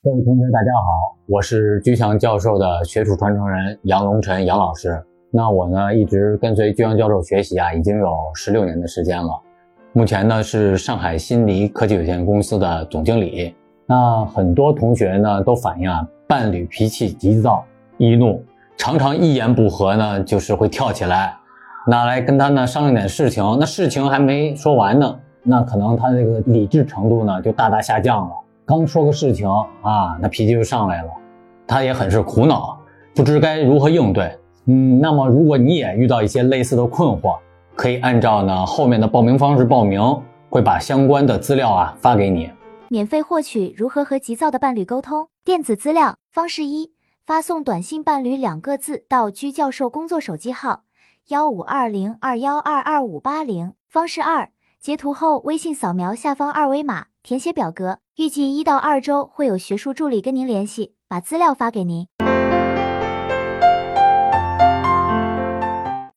各位同学，大家好，我是居强教授的学术传承人杨龙晨杨老师。那我呢，一直跟随居强教授学习啊，已经有十六年的时间了。目前呢，是上海新黎科技有限公司的总经理。那很多同学呢，都反映啊，伴侣脾气急躁易怒，常常一言不合呢，就是会跳起来，那来跟他呢商量点事情。那事情还没说完呢，那可能他这个理智程度呢，就大大下降了。刚说个事情啊，那脾气就上来了，他也很是苦恼，不知该如何应对。嗯，那么如果你也遇到一些类似的困惑，可以按照呢后面的报名方式报名，会把相关的资料啊发给你。免费获取如何和急躁的伴侣沟通电子资料方式一：发送短信“伴侣”两个字到居教授工作手机号幺五二零二幺二二五八零。方式二：截图后微信扫描下方二维码，填写表格。预计一到二周会有学术助理跟您联系，把资料发给您。